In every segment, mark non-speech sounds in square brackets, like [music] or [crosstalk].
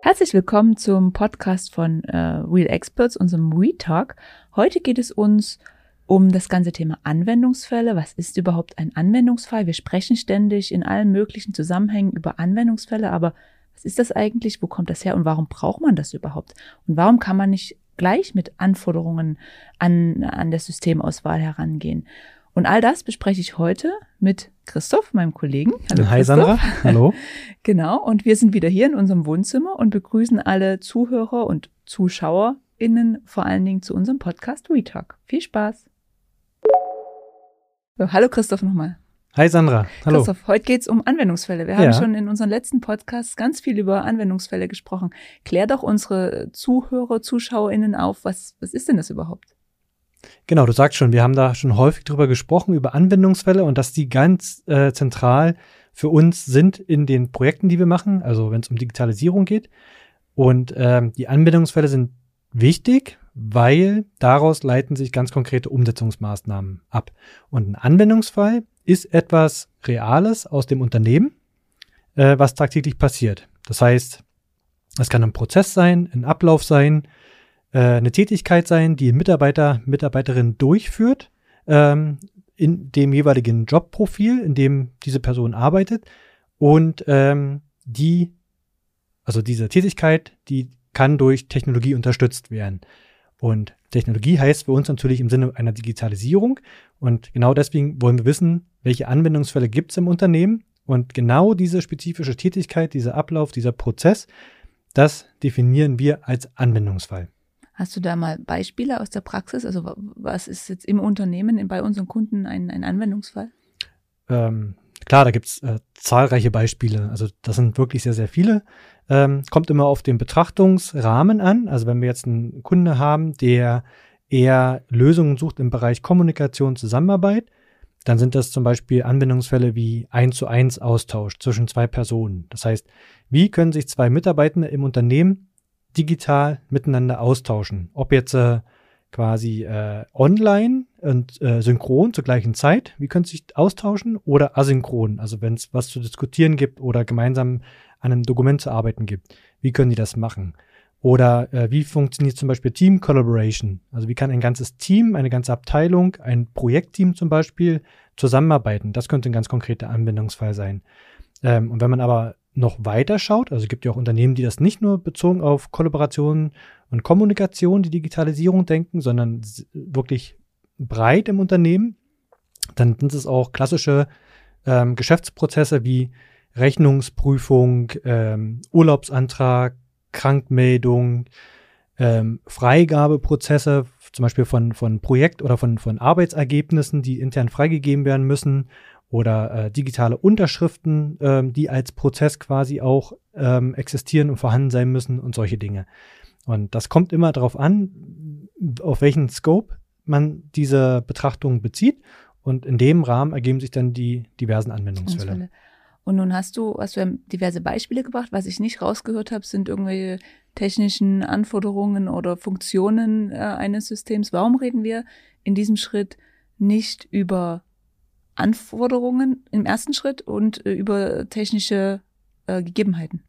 Herzlich willkommen zum Podcast von äh, Real Experts, unserem WeTalk. Heute geht es uns um das ganze Thema Anwendungsfälle. Was ist überhaupt ein Anwendungsfall? Wir sprechen ständig in allen möglichen Zusammenhängen über Anwendungsfälle, aber was ist das eigentlich? Wo kommt das her und warum braucht man das überhaupt? Und warum kann man nicht gleich mit Anforderungen an, an der Systemauswahl herangehen? Und all das bespreche ich heute mit Christoph, meinem Kollegen. Hallo Hi Sandra, [laughs] hallo. genau, und wir sind wieder hier in unserem Wohnzimmer und begrüßen alle Zuhörer und ZuschauerInnen vor allen Dingen zu unserem Podcast WeTalk. Viel Spaß! So, hallo Christoph nochmal. Hi Sandra, hallo. Christoph, heute geht's um Anwendungsfälle. Wir ja. haben schon in unseren letzten Podcasts ganz viel über Anwendungsfälle gesprochen. Klär doch unsere Zuhörer, ZuschauerInnen auf, was, was ist denn das überhaupt? Genau, du sagst schon, wir haben da schon häufig drüber gesprochen, über Anwendungsfälle und dass die ganz äh, zentral für uns sind in den Projekten, die wir machen, also wenn es um Digitalisierung geht. Und ähm, die Anwendungsfälle sind wichtig, weil daraus leiten sich ganz konkrete Umsetzungsmaßnahmen ab. Und ein Anwendungsfall ist etwas Reales aus dem Unternehmen, äh, was tagtäglich passiert. Das heißt, es kann ein Prozess sein, ein Ablauf sein, äh, eine Tätigkeit sein, die ein Mitarbeiter, Mitarbeiterin durchführt, ähm, in dem jeweiligen Jobprofil, in dem diese Person arbeitet. Und ähm, die, also diese Tätigkeit, die kann durch Technologie unterstützt werden. Und Technologie heißt für uns natürlich im Sinne einer Digitalisierung. Und genau deswegen wollen wir wissen, welche Anwendungsfälle gibt es im Unternehmen. Und genau diese spezifische Tätigkeit, dieser Ablauf, dieser Prozess, das definieren wir als Anwendungsfall. Hast du da mal Beispiele aus der Praxis? Also was ist jetzt im Unternehmen bei unseren Kunden ein, ein Anwendungsfall? Ähm, klar, da gibt es äh, zahlreiche Beispiele. Also das sind wirklich sehr, sehr viele. Ähm, kommt immer auf den Betrachtungsrahmen an. Also wenn wir jetzt einen Kunde haben, der eher Lösungen sucht im Bereich Kommunikation, Zusammenarbeit, dann sind das zum Beispiel Anwendungsfälle wie 1 zu 1 Austausch zwischen zwei Personen. Das heißt, wie können sich zwei Mitarbeitende im Unternehmen digital miteinander austauschen? Ob jetzt äh, quasi äh, online und äh, synchron zur gleichen Zeit, wie können sie sich austauschen oder asynchron, also wenn es was zu diskutieren gibt oder gemeinsam an einem Dokument zu arbeiten gibt, wie können die das machen? Oder äh, wie funktioniert zum Beispiel Team Collaboration? Also wie kann ein ganzes Team, eine ganze Abteilung, ein Projektteam zum Beispiel zusammenarbeiten? Das könnte ein ganz konkreter Anwendungsfall sein. Ähm, und wenn man aber noch weiter schaut, also es gibt ja auch Unternehmen, die das nicht nur bezogen auf Kollaboration und Kommunikation, die Digitalisierung denken, sondern wirklich breit im Unternehmen, dann sind es auch klassische ähm, Geschäftsprozesse wie Rechnungsprüfung, ähm, Urlaubsantrag, Krankmeldung, ähm, Freigabeprozesse, zum Beispiel von, von Projekt- oder von, von Arbeitsergebnissen, die intern freigegeben werden müssen, oder äh, digitale Unterschriften, ähm, die als Prozess quasi auch ähm, existieren und vorhanden sein müssen und solche Dinge. Und das kommt immer darauf an, auf welchen Scope man diese Betrachtung bezieht. Und in dem Rahmen ergeben sich dann die diversen Anwendungsfälle. Und nun hast du, hast du diverse Beispiele gebracht. Was ich nicht rausgehört habe, sind irgendwelche technischen Anforderungen oder Funktionen äh, eines Systems. Warum reden wir in diesem Schritt nicht über Anforderungen im ersten Schritt und äh, über technische äh, Gegebenheiten?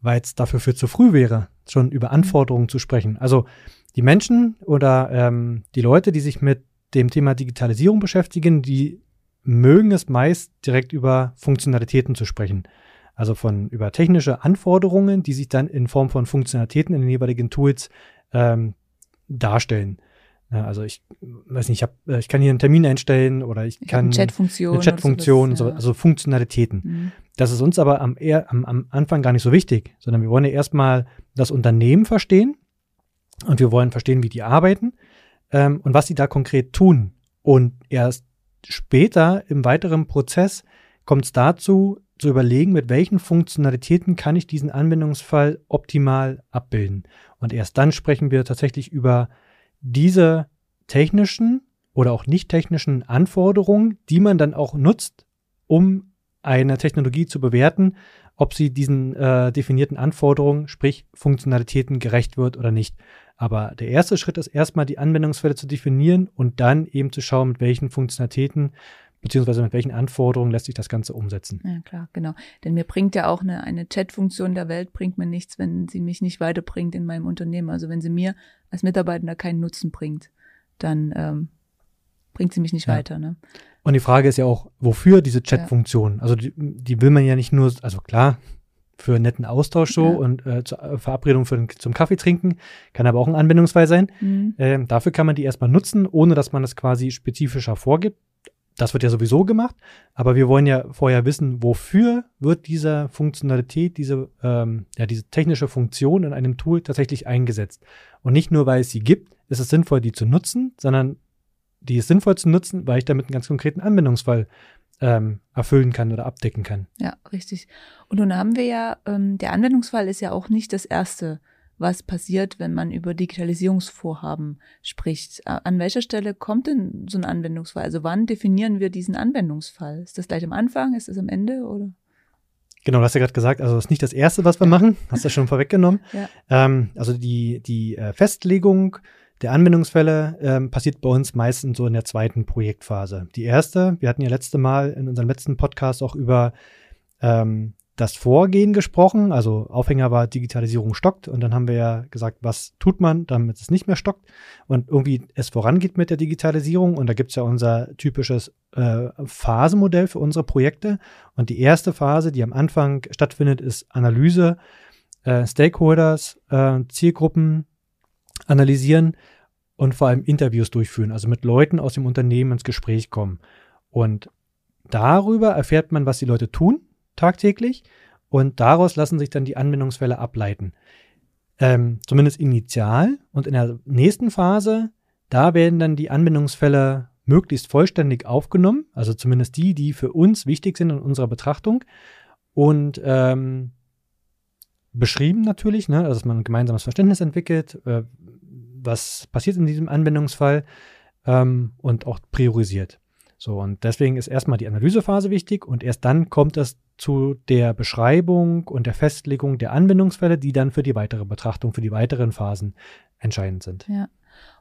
Weil es dafür für zu früh wäre, schon über Anforderungen zu sprechen. Also die Menschen oder ähm, die Leute, die sich mit dem Thema Digitalisierung beschäftigen, die mögen es meist direkt über Funktionalitäten zu sprechen. Also von über technische Anforderungen, die sich dann in Form von Funktionalitäten in den jeweiligen Tools ähm, darstellen. Ja, also ich weiß nicht, ich, hab, äh, ich kann hier einen Termin einstellen oder ich, ich kann eine Chatfunktion, eine Chatfunktion, so, ja. also Funktionalitäten. Mhm. Das ist uns aber am, eher, am, am Anfang gar nicht so wichtig, sondern wir wollen ja erstmal das Unternehmen verstehen und wir wollen verstehen, wie die arbeiten ähm, und was sie da konkret tun. Und erst später im weiteren Prozess kommt es dazu, zu überlegen, mit welchen Funktionalitäten kann ich diesen Anwendungsfall optimal abbilden. Und erst dann sprechen wir tatsächlich über diese technischen oder auch nicht technischen Anforderungen, die man dann auch nutzt, um eine Technologie zu bewerten, ob sie diesen äh, definierten Anforderungen, sprich Funktionalitäten, gerecht wird oder nicht. Aber der erste Schritt ist erstmal die Anwendungsfälle zu definieren und dann eben zu schauen, mit welchen Funktionalitäten beziehungsweise mit welchen Anforderungen lässt sich das Ganze umsetzen. Ja, klar, genau. Denn mir bringt ja auch eine, eine Chat-Funktion der Welt, bringt mir nichts, wenn sie mich nicht weiterbringt in meinem Unternehmen. Also wenn sie mir als Mitarbeiter keinen Nutzen bringt, dann ähm, bringt sie mich nicht ja. weiter. Ne? Und die Frage ist ja auch, wofür diese Chat-Funktion? Ja. Also die, die, will man ja nicht nur, also klar, für einen netten Austausch so ja. und äh, zur äh, Verabredung für zum Kaffee trinken, kann aber auch ein Anwendungsfall sein. Mhm. Ähm, dafür kann man die erstmal nutzen, ohne dass man das quasi spezifischer vorgibt das wird ja sowieso gemacht, aber wir wollen ja vorher wissen, wofür wird diese Funktionalität, diese, ähm, ja, diese technische Funktion in einem Tool tatsächlich eingesetzt. Und nicht nur, weil es sie gibt, ist es sinnvoll, die zu nutzen, sondern die ist sinnvoll zu nutzen, weil ich damit einen ganz konkreten Anwendungsfall ähm, erfüllen kann oder abdecken kann. Ja, richtig. Und nun haben wir ja, ähm, der Anwendungsfall ist ja auch nicht das erste was passiert, wenn man über Digitalisierungsvorhaben spricht. An welcher Stelle kommt denn so ein Anwendungsfall? Also wann definieren wir diesen Anwendungsfall? Ist das gleich am Anfang? Ist das am Ende oder? Genau, du hast ja gerade gesagt, also das ist nicht das Erste, was wir machen. Hast du schon vorweggenommen. Ja. Ähm, also die, die äh, Festlegung der Anwendungsfälle ähm, passiert bei uns meistens so in der zweiten Projektphase. Die erste, wir hatten ja letzte Mal in unserem letzten Podcast auch über ähm, das Vorgehen gesprochen. Also Aufhänger war Digitalisierung stockt und dann haben wir ja gesagt, was tut man, damit es nicht mehr stockt und irgendwie es vorangeht mit der Digitalisierung. Und da gibt es ja unser typisches äh, Phasenmodell für unsere Projekte. Und die erste Phase, die am Anfang stattfindet, ist Analyse, äh, Stakeholders, äh, Zielgruppen analysieren und vor allem Interviews durchführen, also mit Leuten aus dem Unternehmen ins Gespräch kommen. Und darüber erfährt man, was die Leute tun tagtäglich und daraus lassen sich dann die Anwendungsfälle ableiten. Ähm, zumindest initial und in der nächsten Phase, da werden dann die Anwendungsfälle möglichst vollständig aufgenommen, also zumindest die, die für uns wichtig sind in unserer Betrachtung und ähm, beschrieben natürlich, ne, dass man ein gemeinsames Verständnis entwickelt, äh, was passiert in diesem Anwendungsfall ähm, und auch priorisiert. So, und deswegen ist erstmal die Analysephase wichtig und erst dann kommt es zu der Beschreibung und der Festlegung der Anwendungsfälle, die dann für die weitere Betrachtung, für die weiteren Phasen entscheidend sind. Ja.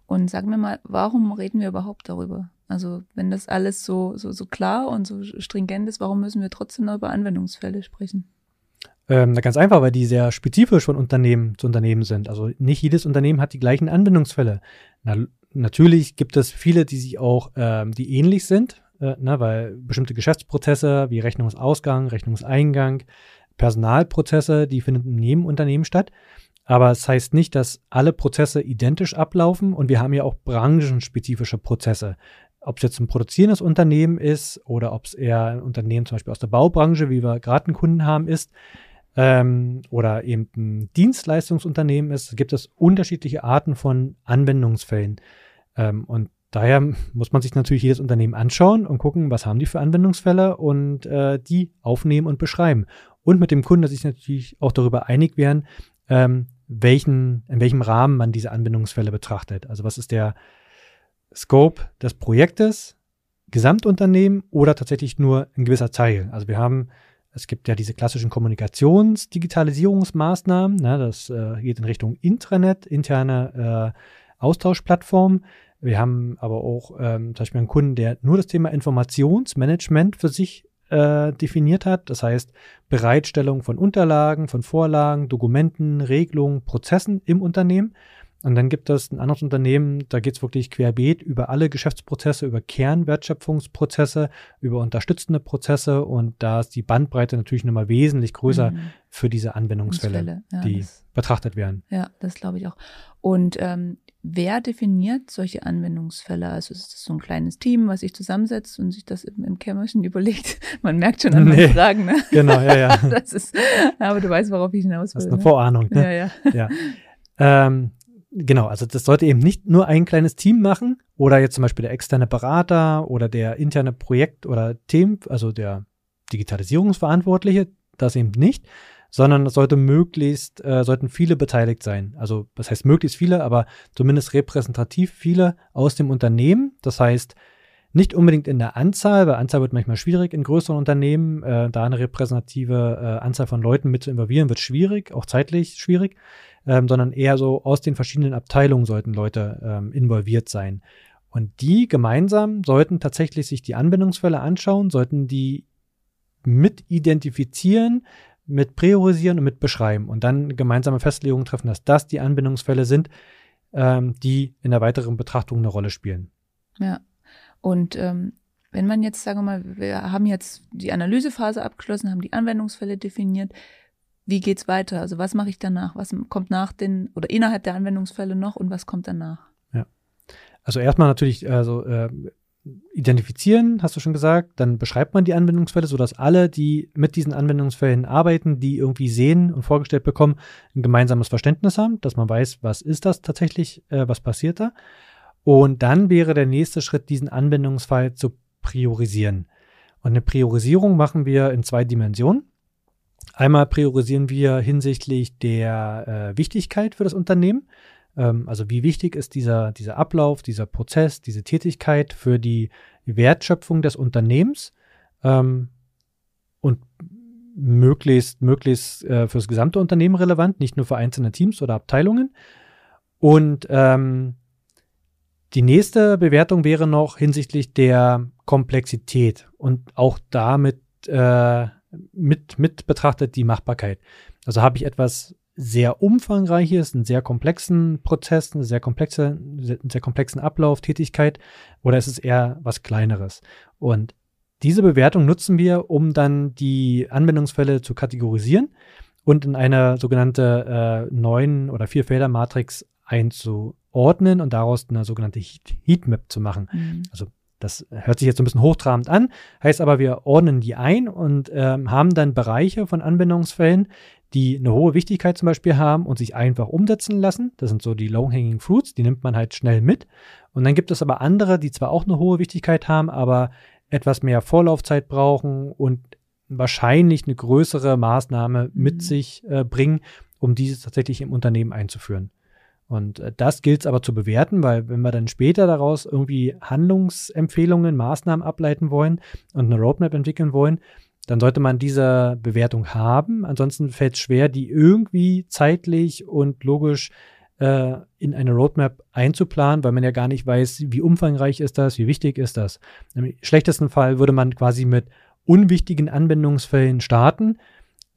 Und sag mir mal, warum reden wir überhaupt darüber? Also, wenn das alles so, so, so klar und so stringent ist, warum müssen wir trotzdem noch über Anwendungsfälle sprechen? Ähm, ganz einfach, weil die sehr spezifisch von Unternehmen zu Unternehmen sind. Also nicht jedes Unternehmen hat die gleichen Anwendungsfälle. Na, natürlich gibt es viele, die sich auch, ähm, die ähnlich sind, äh, ne, weil bestimmte Geschäftsprozesse wie Rechnungsausgang, Rechnungseingang, Personalprozesse, die finden in jedem Unternehmen statt. Aber es das heißt nicht, dass alle Prozesse identisch ablaufen und wir haben ja auch branchenspezifische Prozesse. Ob es jetzt ein produzierendes Unternehmen ist oder ob es eher ein Unternehmen zum Beispiel aus der Baubranche, wie wir gerade einen Kunden haben, ist, ähm, oder eben ein Dienstleistungsunternehmen ist, gibt es unterschiedliche Arten von Anwendungsfällen. Ähm, und daher muss man sich natürlich jedes Unternehmen anschauen und gucken, was haben die für Anwendungsfälle und äh, die aufnehmen und beschreiben. Und mit dem Kunden, dass sich natürlich auch darüber einig werden, ähm, welchen, in welchem Rahmen man diese Anwendungsfälle betrachtet. Also was ist der Scope des Projektes, Gesamtunternehmen oder tatsächlich nur ein gewisser Teil. Also wir haben es gibt ja diese klassischen Kommunikationsdigitalisierungsmaßnahmen. Ne, das äh, geht in Richtung Intranet, interne äh, Austauschplattform. Wir haben aber auch ähm, zum Beispiel einen Kunden, der nur das Thema Informationsmanagement für sich äh, definiert hat. Das heißt Bereitstellung von Unterlagen, von Vorlagen, Dokumenten, Regelungen, Prozessen im Unternehmen. Und dann gibt es ein anderes Unternehmen, da geht es wirklich querbeet über alle Geschäftsprozesse, über Kernwertschöpfungsprozesse, über unterstützende Prozesse und da ist die Bandbreite natürlich nochmal wesentlich größer mhm. für diese Anwendungsfälle, ja, die das, betrachtet werden. Ja, das glaube ich auch. Und ähm, wer definiert solche Anwendungsfälle? Also ist das so ein kleines Team, was sich zusammensetzt und sich das im, im Kämmerchen [laughs] überlegt? Man merkt schon an meinen Fragen, ne? Genau, ja, ja. [laughs] das ist, aber du weißt, worauf ich hinaus will. Das ist eine ne? Vorahnung, ne? Ja, ja. ja. Ähm, Genau, also das sollte eben nicht nur ein kleines Team machen oder jetzt zum Beispiel der externe Berater oder der interne Projekt- oder Themen, also der Digitalisierungsverantwortliche, das eben nicht, sondern es sollte möglichst, äh, sollten viele beteiligt sein. Also das heißt möglichst viele, aber zumindest repräsentativ viele aus dem Unternehmen. Das heißt, Nicht unbedingt in der Anzahl, weil Anzahl wird manchmal schwierig in größeren Unternehmen. Äh, da eine repräsentative äh, Anzahl von Leuten mit zu involvieren, wird schwierig, auch zeitlich schwierig, ähm, sondern eher so aus den verschiedenen Abteilungen sollten Leute ähm, involviert sein. Und die gemeinsam sollten tatsächlich sich die Anwendungsfälle anschauen, sollten die mit identifizieren, mit priorisieren und mit beschreiben und dann gemeinsame Festlegungen treffen, dass das die Anbindungsfälle sind, ähm, die in der weiteren Betrachtung eine Rolle spielen. Ja. Und ähm, wenn man jetzt, sagen wir mal, wir haben jetzt die Analysephase abgeschlossen, haben die Anwendungsfälle definiert, wie geht's weiter? Also was mache ich danach? Was kommt nach den oder innerhalb der Anwendungsfälle noch und was kommt danach? Ja. Also erstmal natürlich, also äh, identifizieren, hast du schon gesagt, dann beschreibt man die Anwendungsfälle, sodass alle, die mit diesen Anwendungsfällen arbeiten, die irgendwie sehen und vorgestellt bekommen, ein gemeinsames Verständnis haben, dass man weiß, was ist das tatsächlich, äh, was passiert da. Und dann wäre der nächste Schritt, diesen Anwendungsfall zu priorisieren. Und eine Priorisierung machen wir in zwei Dimensionen. Einmal priorisieren wir hinsichtlich der äh, Wichtigkeit für das Unternehmen. Ähm, also wie wichtig ist dieser, dieser Ablauf, dieser Prozess, diese Tätigkeit für die Wertschöpfung des Unternehmens ähm, und möglichst, möglichst äh, fürs gesamte Unternehmen relevant, nicht nur für einzelne Teams oder Abteilungen. Und ähm, die nächste Bewertung wäre noch hinsichtlich der Komplexität und auch damit äh, mit, mit betrachtet die Machbarkeit. Also habe ich etwas sehr umfangreiches, einen sehr komplexen Prozess, eine sehr komplexe, einen sehr komplexen Ablauf, Tätigkeit, oder ist es eher was Kleineres? Und diese Bewertung nutzen wir, um dann die Anwendungsfälle zu kategorisieren und in eine sogenannte äh, neun- oder Vierfelder-Matrix einzuordnen und daraus eine sogenannte Heat Heatmap zu machen. Mhm. Also das hört sich jetzt so ein bisschen hochtrabend an, heißt aber, wir ordnen die ein und ähm, haben dann Bereiche von Anwendungsfällen, die eine hohe Wichtigkeit zum Beispiel haben und sich einfach umsetzen lassen. Das sind so die Low-Hanging Fruits, die nimmt man halt schnell mit. Und dann gibt es aber andere, die zwar auch eine hohe Wichtigkeit haben, aber etwas mehr Vorlaufzeit brauchen und wahrscheinlich eine größere Maßnahme mit mhm. sich äh, bringen, um diese tatsächlich im Unternehmen einzuführen. Und äh, das gilt es aber zu bewerten, weil wenn wir dann später daraus irgendwie Handlungsempfehlungen, Maßnahmen ableiten wollen und eine Roadmap entwickeln wollen, dann sollte man diese Bewertung haben. Ansonsten fällt es schwer, die irgendwie zeitlich und logisch äh, in eine Roadmap einzuplanen, weil man ja gar nicht weiß, wie umfangreich ist das, wie wichtig ist das. Im schlechtesten Fall würde man quasi mit unwichtigen Anwendungsfällen starten,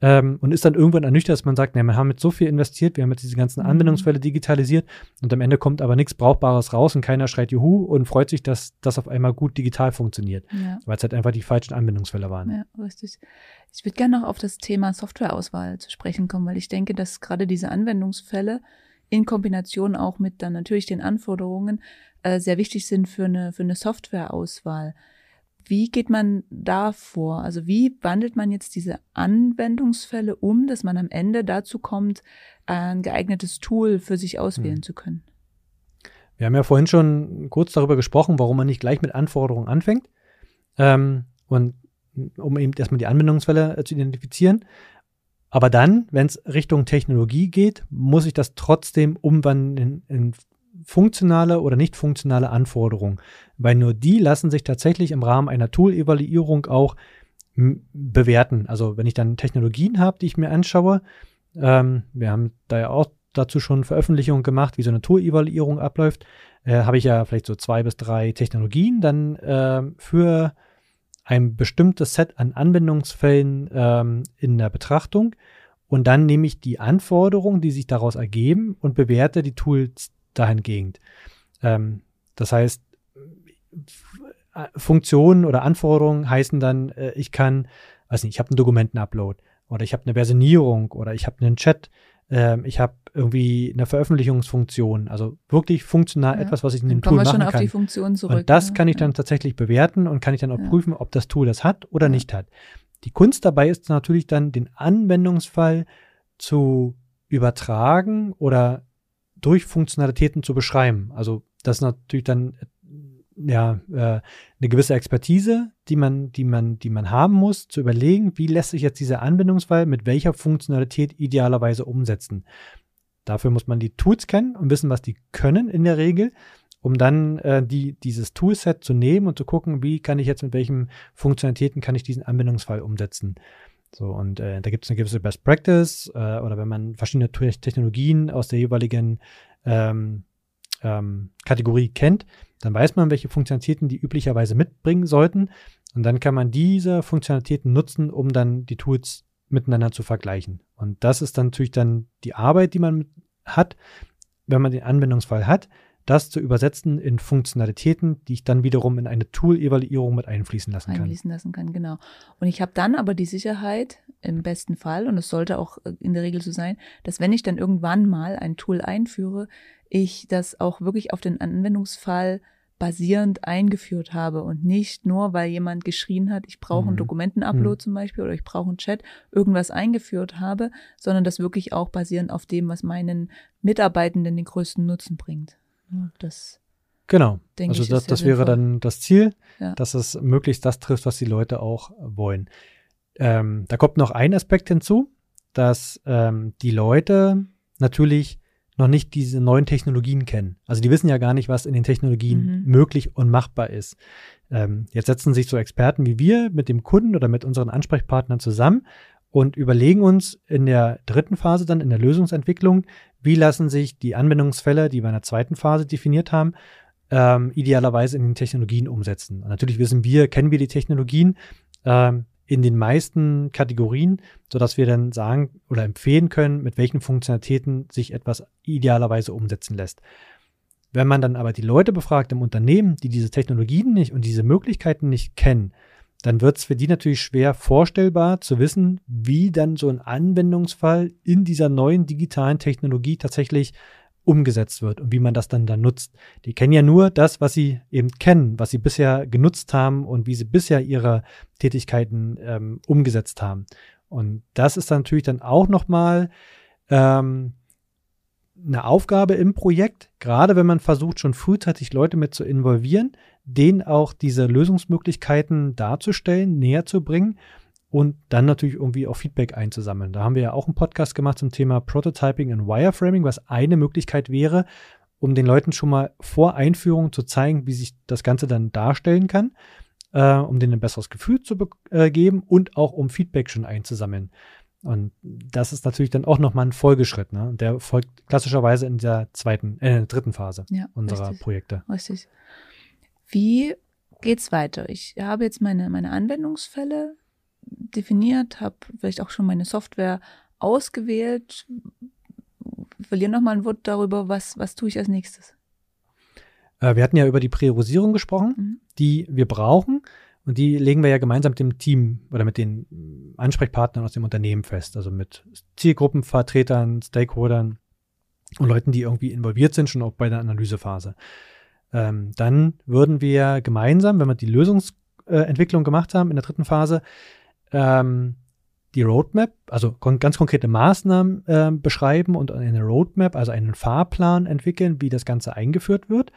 ähm, und ist dann irgendwann ernüchtert, dass man sagt, ne, wir haben jetzt so viel investiert, wir haben jetzt diese ganzen mhm. Anwendungsfälle digitalisiert und am Ende kommt aber nichts Brauchbares raus und keiner schreit Juhu und freut sich, dass das auf einmal gut digital funktioniert, ja. weil es halt einfach die falschen Anwendungsfälle waren. Ja, richtig. Ich würde gerne noch auf das Thema Softwareauswahl zu sprechen kommen, weil ich denke, dass gerade diese Anwendungsfälle in Kombination auch mit dann natürlich den Anforderungen äh, sehr wichtig sind für eine, für eine Softwareauswahl. Wie geht man da vor? Also wie wandelt man jetzt diese Anwendungsfälle um, dass man am Ende dazu kommt, ein geeignetes Tool für sich auswählen hm. zu können? Wir haben ja vorhin schon kurz darüber gesprochen, warum man nicht gleich mit Anforderungen anfängt. Ähm, und um eben erstmal die Anwendungsfälle äh, zu identifizieren. Aber dann, wenn es Richtung Technologie geht, muss ich das trotzdem umwandeln in, in funktionale oder nicht funktionale Anforderungen, weil nur die lassen sich tatsächlich im Rahmen einer Tool-Evaluierung auch bewerten. Also wenn ich dann Technologien habe, die ich mir anschaue, ähm, wir haben da ja auch dazu schon Veröffentlichungen gemacht, wie so eine Tool-Evaluierung abläuft, äh, habe ich ja vielleicht so zwei bis drei Technologien dann äh, für ein bestimmtes Set an Anwendungsfällen ähm, in der Betrachtung und dann nehme ich die Anforderungen, die sich daraus ergeben und bewerte die Tools dahingehend. Ähm, das heißt, Funktionen oder Anforderungen heißen dann, äh, ich kann, weiß nicht, ich habe einen Dokumentenupload oder ich habe eine Versionierung oder ich habe einen Chat, äh, ich habe irgendwie eine Veröffentlichungsfunktion, also wirklich funktional ja. etwas, was ich in dem Tool machen kann. und das ne? kann ich dann tatsächlich bewerten und kann ich dann auch ja. prüfen, ob das Tool das hat oder ja. nicht hat. Die Kunst dabei ist natürlich dann, den Anwendungsfall zu übertragen oder durch Funktionalitäten zu beschreiben. Also das ist natürlich dann ja äh, eine gewisse Expertise, die man, die man, die man haben muss, zu überlegen, wie lässt sich jetzt dieser Anwendungsfall mit welcher Funktionalität idealerweise umsetzen. Dafür muss man die Tools kennen und wissen, was die können in der Regel. um dann äh, die, dieses Toolset zu nehmen und zu gucken, wie kann ich jetzt mit welchen Funktionalitäten kann ich diesen Anwendungsfall umsetzen. So, und äh, da gibt es eine gewisse Best Practice äh, oder wenn man verschiedene Technologien aus der jeweiligen ähm, ähm, Kategorie kennt, dann weiß man, welche Funktionalitäten die üblicherweise mitbringen sollten. Und dann kann man diese Funktionalitäten nutzen, um dann die Tools miteinander zu vergleichen. Und das ist dann natürlich dann die Arbeit, die man hat, wenn man den Anwendungsfall hat, das zu übersetzen in Funktionalitäten, die ich dann wiederum in eine Tool-Evaluierung mit einfließen lassen kann. Einfließen lassen kann, genau. Und ich habe dann aber die Sicherheit, im besten Fall, und es sollte auch äh, in der Regel so sein, dass wenn ich dann irgendwann mal ein Tool einführe, ich das auch wirklich auf den Anwendungsfall basierend eingeführt habe und nicht nur, weil jemand geschrien hat, ich brauche mhm. einen Dokumentenupload mhm. zum Beispiel oder ich brauche einen Chat, irgendwas eingeführt habe, sondern das wirklich auch basierend auf dem, was meinen Mitarbeitenden den größten Nutzen bringt. Das Genau. also das, das wäre dann das Ziel, ja. dass es möglichst das trifft, was die Leute auch wollen. Ähm, da kommt noch ein Aspekt hinzu, dass ähm, die Leute natürlich noch nicht diese neuen Technologien kennen. Also die wissen ja gar nicht, was in den Technologien mhm. möglich und machbar ist. Ähm, jetzt setzen sich so Experten wie wir mit dem Kunden oder mit unseren Ansprechpartnern zusammen und überlegen uns in der dritten Phase dann in der Lösungsentwicklung, wie lassen sich die Anwendungsfälle, die wir in der zweiten Phase definiert haben, ähm, idealerweise in den Technologien umsetzen. Natürlich wissen wir, kennen wir die Technologien ähm, in den meisten Kategorien, sodass wir dann sagen oder empfehlen können, mit welchen Funktionalitäten sich etwas idealerweise umsetzen lässt. Wenn man dann aber die Leute befragt im Unternehmen, die diese Technologien nicht und diese Möglichkeiten nicht kennen, dann wird es für die natürlich schwer vorstellbar zu wissen, wie dann so ein Anwendungsfall in dieser neuen digitalen Technologie tatsächlich umgesetzt wird und wie man das dann da nutzt. Die kennen ja nur das, was sie eben kennen, was sie bisher genutzt haben und wie sie bisher ihre Tätigkeiten ähm, umgesetzt haben. Und das ist dann natürlich dann auch nochmal ähm, eine Aufgabe im Projekt, gerade wenn man versucht, schon frühzeitig Leute mit zu involvieren, denen auch diese Lösungsmöglichkeiten darzustellen, näher zu bringen und dann natürlich irgendwie auch Feedback einzusammeln. Da haben wir ja auch einen Podcast gemacht zum Thema Prototyping und Wireframing, was eine Möglichkeit wäre, um den Leuten schon mal vor Einführung zu zeigen, wie sich das Ganze dann darstellen kann, äh, um denen ein besseres Gefühl zu äh, geben und auch um Feedback schon einzusammeln. Und das ist natürlich dann auch nochmal ein Folgeschritt. Ne? Der folgt klassischerweise in der zweiten, äh, dritten Phase ja, unserer richtig, Projekte. Richtig. Wie geht's weiter? Ich habe jetzt meine, meine Anwendungsfälle definiert, habe vielleicht auch schon meine Software ausgewählt. Verliere nochmal ein Wort darüber, was, was tue ich als nächstes? Äh, wir hatten ja über die Priorisierung gesprochen, mhm. die wir brauchen. Und die legen wir ja gemeinsam mit dem Team oder mit den Ansprechpartnern aus dem Unternehmen fest. Also mit Zielgruppenvertretern, Stakeholdern und Leuten, die irgendwie involviert sind, schon auch bei der Analysephase. Ähm, dann würden wir gemeinsam, wenn wir die Lösungsentwicklung äh, gemacht haben in der dritten Phase, ähm, die Roadmap, also kon ganz konkrete Maßnahmen äh, beschreiben und eine Roadmap, also einen Fahrplan entwickeln, wie das Ganze eingeführt wird.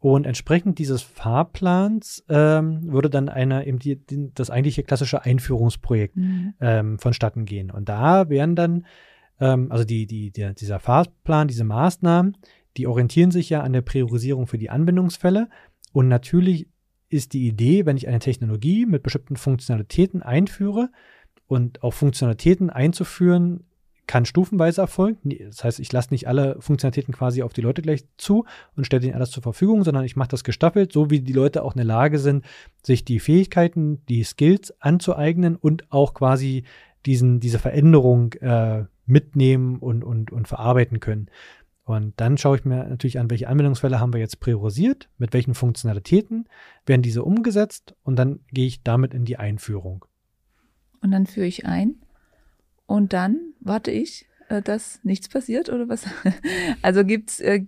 Und entsprechend dieses Fahrplans ähm, würde dann eine, eben die, die, das eigentliche klassische Einführungsprojekt mhm. ähm, vonstatten gehen. Und da werden dann, ähm, also die, die, der, dieser Fahrplan, diese Maßnahmen, die orientieren sich ja an der Priorisierung für die Anwendungsfälle. Und natürlich ist die Idee, wenn ich eine Technologie mit bestimmten Funktionalitäten einführe und auch Funktionalitäten einzuführen, kann stufenweise erfolgen. Das heißt, ich lasse nicht alle Funktionalitäten quasi auf die Leute gleich zu und stelle ihnen alles zur Verfügung, sondern ich mache das gestaffelt, so wie die Leute auch in der Lage sind, sich die Fähigkeiten, die Skills anzueignen und auch quasi diesen, diese Veränderung äh, mitnehmen und, und, und verarbeiten können. Und dann schaue ich mir natürlich an, welche Anwendungsfälle haben wir jetzt priorisiert, mit welchen Funktionalitäten werden diese umgesetzt und dann gehe ich damit in die Einführung. Und dann führe ich ein und dann warte ich, äh, dass nichts passiert oder was? [laughs] Also gibt's äh,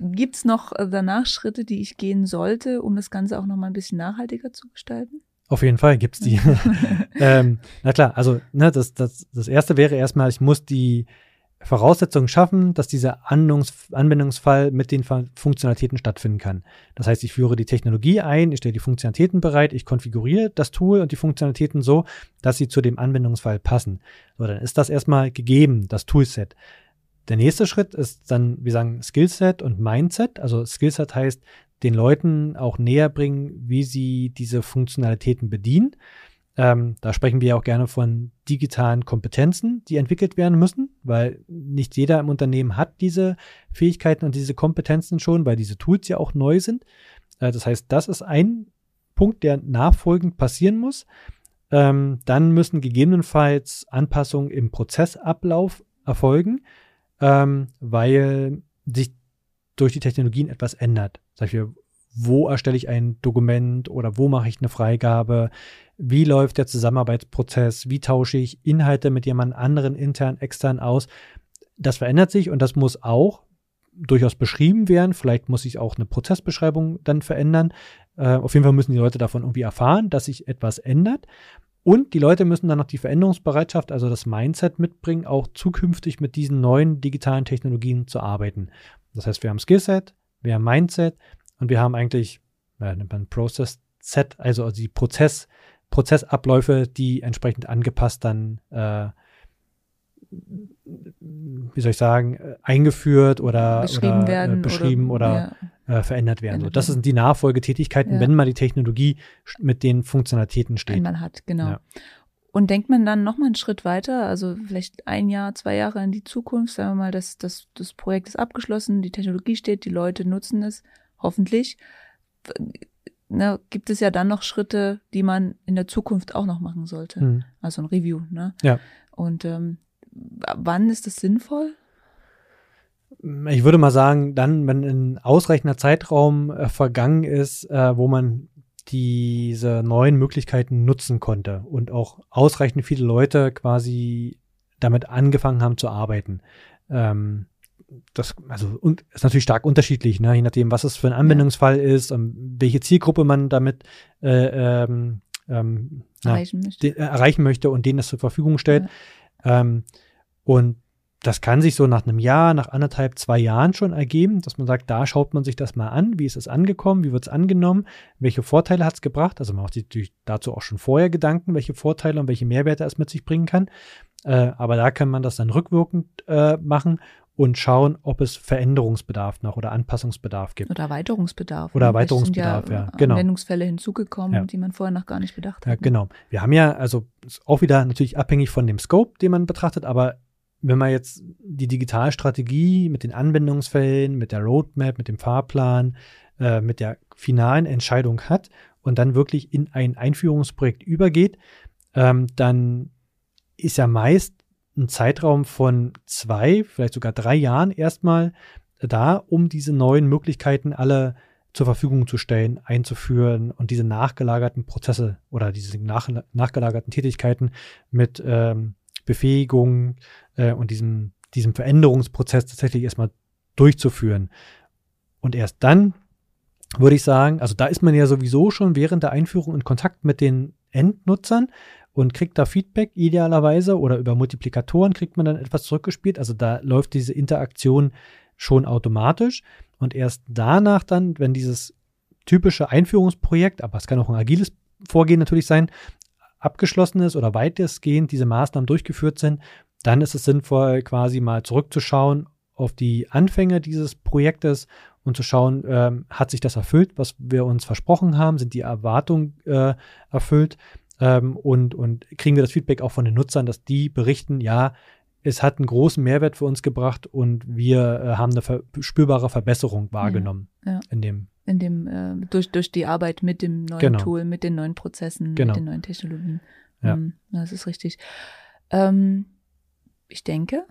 gibt's noch äh, danach Schritte, die ich gehen sollte, um das Ganze auch noch mal ein bisschen nachhaltiger zu gestalten? Auf jeden Fall gibt's die. [laughs] [laughs] ähm, na klar, also ne, das, das, das erste wäre erstmal, ich muss die Voraussetzungen schaffen, dass dieser Anwendungs Anwendungsfall mit den Funktionalitäten stattfinden kann. Das heißt, ich führe die Technologie ein, ich stelle die Funktionalitäten bereit, ich konfiguriere das Tool und die Funktionalitäten so, dass sie zu dem Anwendungsfall passen. So, dann ist das erstmal gegeben, das Toolset. Der nächste Schritt ist dann, wir sagen, Skillset und Mindset. Also Skillset heißt, den Leuten auch näher bringen, wie sie diese Funktionalitäten bedienen. Ähm, da sprechen wir auch gerne von digitalen Kompetenzen, die entwickelt werden müssen, weil nicht jeder im Unternehmen hat diese Fähigkeiten und diese Kompetenzen schon, weil diese Tools ja auch neu sind. Äh, das heißt, das ist ein Punkt, der nachfolgend passieren muss. Ähm, dann müssen gegebenenfalls Anpassungen im Prozessablauf erfolgen, ähm, weil sich durch die Technologien etwas ändert. Ich mir, wo erstelle ich ein Dokument oder wo mache ich eine Freigabe? Wie läuft der Zusammenarbeitsprozess? Wie tausche ich Inhalte mit jemand anderen intern, extern aus? Das verändert sich und das muss auch durchaus beschrieben werden. Vielleicht muss sich auch eine Prozessbeschreibung dann verändern. Äh, auf jeden Fall müssen die Leute davon irgendwie erfahren, dass sich etwas ändert. Und die Leute müssen dann noch die Veränderungsbereitschaft, also das Mindset mitbringen, auch zukünftig mit diesen neuen digitalen Technologien zu arbeiten. Das heißt, wir haben Skillset, wir haben Mindset und wir haben eigentlich, ja, nennt man Process Set, also die Prozess, Prozessabläufe, die entsprechend angepasst dann, äh, wie soll ich sagen, eingeführt oder beschrieben oder, werden äh, beschrieben oder, oder ja. äh, verändert werden. So, das sind die Nachfolgetätigkeiten, ja. wenn man die Technologie mit den Funktionalitäten steht. Wenn man hat, genau. Ja. Und denkt man dann noch mal einen Schritt weiter, also vielleicht ein Jahr, zwei Jahre in die Zukunft, sagen wir mal, das, das, das Projekt ist abgeschlossen, die Technologie steht, die Leute nutzen es, hoffentlich. Ne, gibt es ja dann noch Schritte, die man in der Zukunft auch noch machen sollte. Mhm. Also ein Review. Ne? Ja. Und ähm, wann ist das sinnvoll? Ich würde mal sagen, dann, wenn ein ausreichender Zeitraum äh, vergangen ist, äh, wo man diese neuen Möglichkeiten nutzen konnte und auch ausreichend viele Leute quasi damit angefangen haben zu arbeiten. Ähm, das, also und ist natürlich stark unterschiedlich, ne? je nachdem, was es für ein Anwendungsfall ist und welche Zielgruppe man damit äh, ähm, ähm, erreichen, na, möchte. Den, äh, erreichen möchte und denen das zur Verfügung stellt. Ja. Ähm, und das kann sich so nach einem Jahr, nach anderthalb, zwei Jahren schon ergeben, dass man sagt, da schaut man sich das mal an, wie ist es angekommen, wie wird es angenommen, welche Vorteile hat es gebracht. Also man macht sich natürlich dazu auch schon vorher Gedanken, welche Vorteile und welche Mehrwerte es mit sich bringen kann. Äh, aber da kann man das dann rückwirkend äh, machen und schauen, ob es Veränderungsbedarf noch oder Anpassungsbedarf gibt. Oder Erweiterungsbedarf. Oder Erweiterungsbedarf, ja, ja, genau. Anwendungsfälle hinzugekommen, ja. die man vorher noch gar nicht bedacht hat. Ja, genau. Wir haben ja, also auch wieder natürlich abhängig von dem Scope, den man betrachtet, aber wenn man jetzt die Digitalstrategie mit den Anwendungsfällen, mit der Roadmap, mit dem Fahrplan, äh, mit der finalen Entscheidung hat und dann wirklich in ein Einführungsprojekt übergeht, ähm, dann ist ja meist ein Zeitraum von zwei, vielleicht sogar drei Jahren erstmal da, um diese neuen Möglichkeiten alle zur Verfügung zu stellen, einzuführen und diese nachgelagerten Prozesse oder diese nach, nachgelagerten Tätigkeiten mit ähm, Befähigung äh, und diesem, diesem Veränderungsprozess tatsächlich erstmal durchzuführen. Und erst dann würde ich sagen, also da ist man ja sowieso schon während der Einführung in Kontakt mit den Endnutzern und kriegt da Feedback idealerweise oder über Multiplikatoren kriegt man dann etwas zurückgespielt. Also da läuft diese Interaktion schon automatisch. Und erst danach dann, wenn dieses typische Einführungsprojekt, aber es kann auch ein agiles Vorgehen natürlich sein, abgeschlossen ist oder weitestgehend diese Maßnahmen durchgeführt sind, dann ist es sinnvoll, quasi mal zurückzuschauen auf die Anfänge dieses Projektes und zu schauen, ähm, hat sich das erfüllt, was wir uns versprochen haben, sind die Erwartungen äh, erfüllt ähm, und, und kriegen wir das Feedback auch von den Nutzern, dass die berichten, ja, es hat einen großen Mehrwert für uns gebracht und wir äh, haben eine ver spürbare Verbesserung wahrgenommen ja, ja. in dem in dem, äh, durch, durch die Arbeit mit dem neuen genau. Tool, mit den neuen Prozessen, genau. mit den neuen Technologien. Ja. Mhm, das ist richtig. Ähm, ich denke,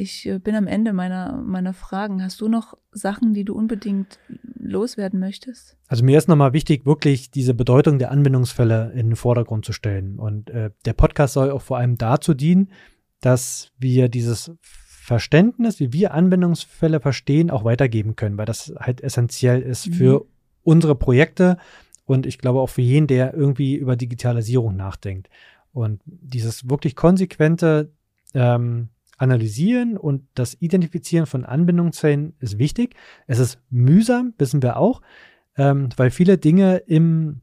ich äh, bin am Ende meiner, meiner Fragen. Hast du noch Sachen, die du unbedingt loswerden möchtest? Also mir ist nochmal wichtig, wirklich diese Bedeutung der Anwendungsfälle in den Vordergrund zu stellen. Und äh, der Podcast soll auch vor allem dazu dienen, dass wir dieses Verständnis, wie wir Anwendungsfälle verstehen, auch weitergeben können, weil das halt essentiell ist mhm. für unsere Projekte und ich glaube auch für jeden, der irgendwie über Digitalisierung nachdenkt. Und dieses wirklich konsequente ähm, Analysieren und das Identifizieren von Anbindungsfällen ist wichtig. Es ist mühsam, wissen wir auch, ähm, weil viele Dinge im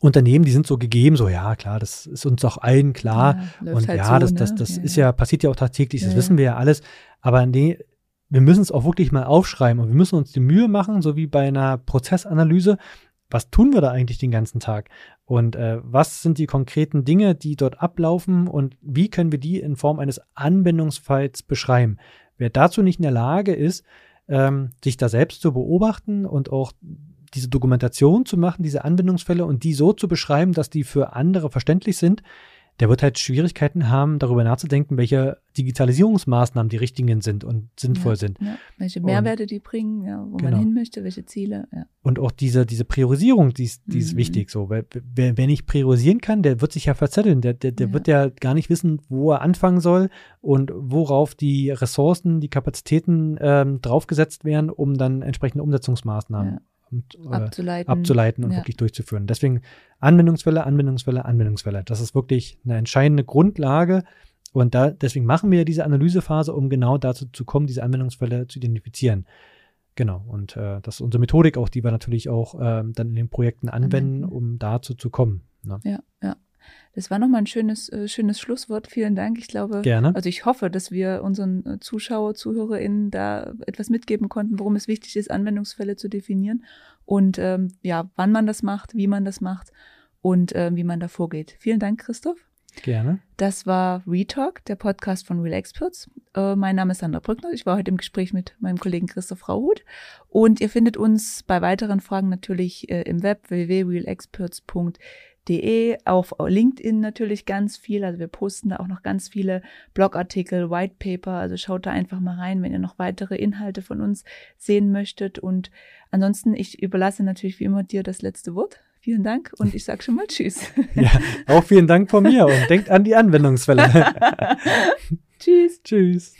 Unternehmen, die sind so gegeben, so ja, klar, das ist uns auch allen klar. Ja, und halt ja, so, das, das, das, ne? das ja, ist ja, passiert ja auch tagtäglich, das wissen wir ja alles. Aber nee, wir müssen es auch wirklich mal aufschreiben und wir müssen uns die Mühe machen, so wie bei einer Prozessanalyse, was tun wir da eigentlich den ganzen Tag? Und äh, was sind die konkreten Dinge, die dort ablaufen und wie können wir die in Form eines Anwendungsfalls beschreiben? Wer dazu nicht in der Lage ist, ähm, sich da selbst zu beobachten und auch diese Dokumentation zu machen, diese Anwendungsfälle und die so zu beschreiben, dass die für andere verständlich sind, der wird halt Schwierigkeiten haben, darüber nachzudenken, welche Digitalisierungsmaßnahmen die richtigen sind und sinnvoll ja, sind. Ja. Welche Mehrwerte und, die bringen, ja, wo genau. man hin möchte, welche Ziele. Ja. Und auch diese, diese Priorisierung, die ist, die ist mhm. wichtig. So, weil, wer, wer nicht priorisieren kann, der wird sich ja verzetteln. Der, der, der wird ja gar nicht wissen, wo er anfangen soll und worauf die Ressourcen, die Kapazitäten ähm, draufgesetzt werden, um dann entsprechende Umsetzungsmaßnahmen und, äh, abzuleiten. abzuleiten. und ja. wirklich durchzuführen. Deswegen Anwendungsfälle, Anwendungsfälle, Anwendungsfälle. Das ist wirklich eine entscheidende Grundlage. Und da, deswegen machen wir diese Analysephase, um genau dazu zu kommen, diese Anwendungsfälle zu identifizieren. Genau. Und äh, das ist unsere Methodik auch, die wir natürlich auch ähm, dann in den Projekten anwenden, um dazu zu kommen. Ne? Ja, ja. Das war nochmal ein schönes, äh, schönes Schlusswort. Vielen Dank. Ich glaube, Gerne. also ich hoffe, dass wir unseren äh, Zuschauer, ZuhörerInnen da etwas mitgeben konnten, warum es wichtig ist, Anwendungsfälle zu definieren und ähm, ja, wann man das macht, wie man das macht und äh, wie man da vorgeht. Vielen Dank, Christoph. Gerne. Das war Retalk, der Podcast von Real Experts. Äh, mein Name ist Sandra Brückner. Ich war heute im Gespräch mit meinem Kollegen Christoph Rauhut. Und ihr findet uns bei weiteren Fragen natürlich äh, im Web www.realexperts.de De, auf LinkedIn natürlich ganz viel. Also wir posten da auch noch ganz viele Blogartikel, White Paper. Also schaut da einfach mal rein, wenn ihr noch weitere Inhalte von uns sehen möchtet. Und ansonsten, ich überlasse natürlich wie immer dir das letzte Wort. Vielen Dank und ich sage schon mal Tschüss. [laughs] Ja, auch vielen Dank von mir und denkt an die Anwendungsfälle. [laughs] [laughs] tschüss. Tschüss.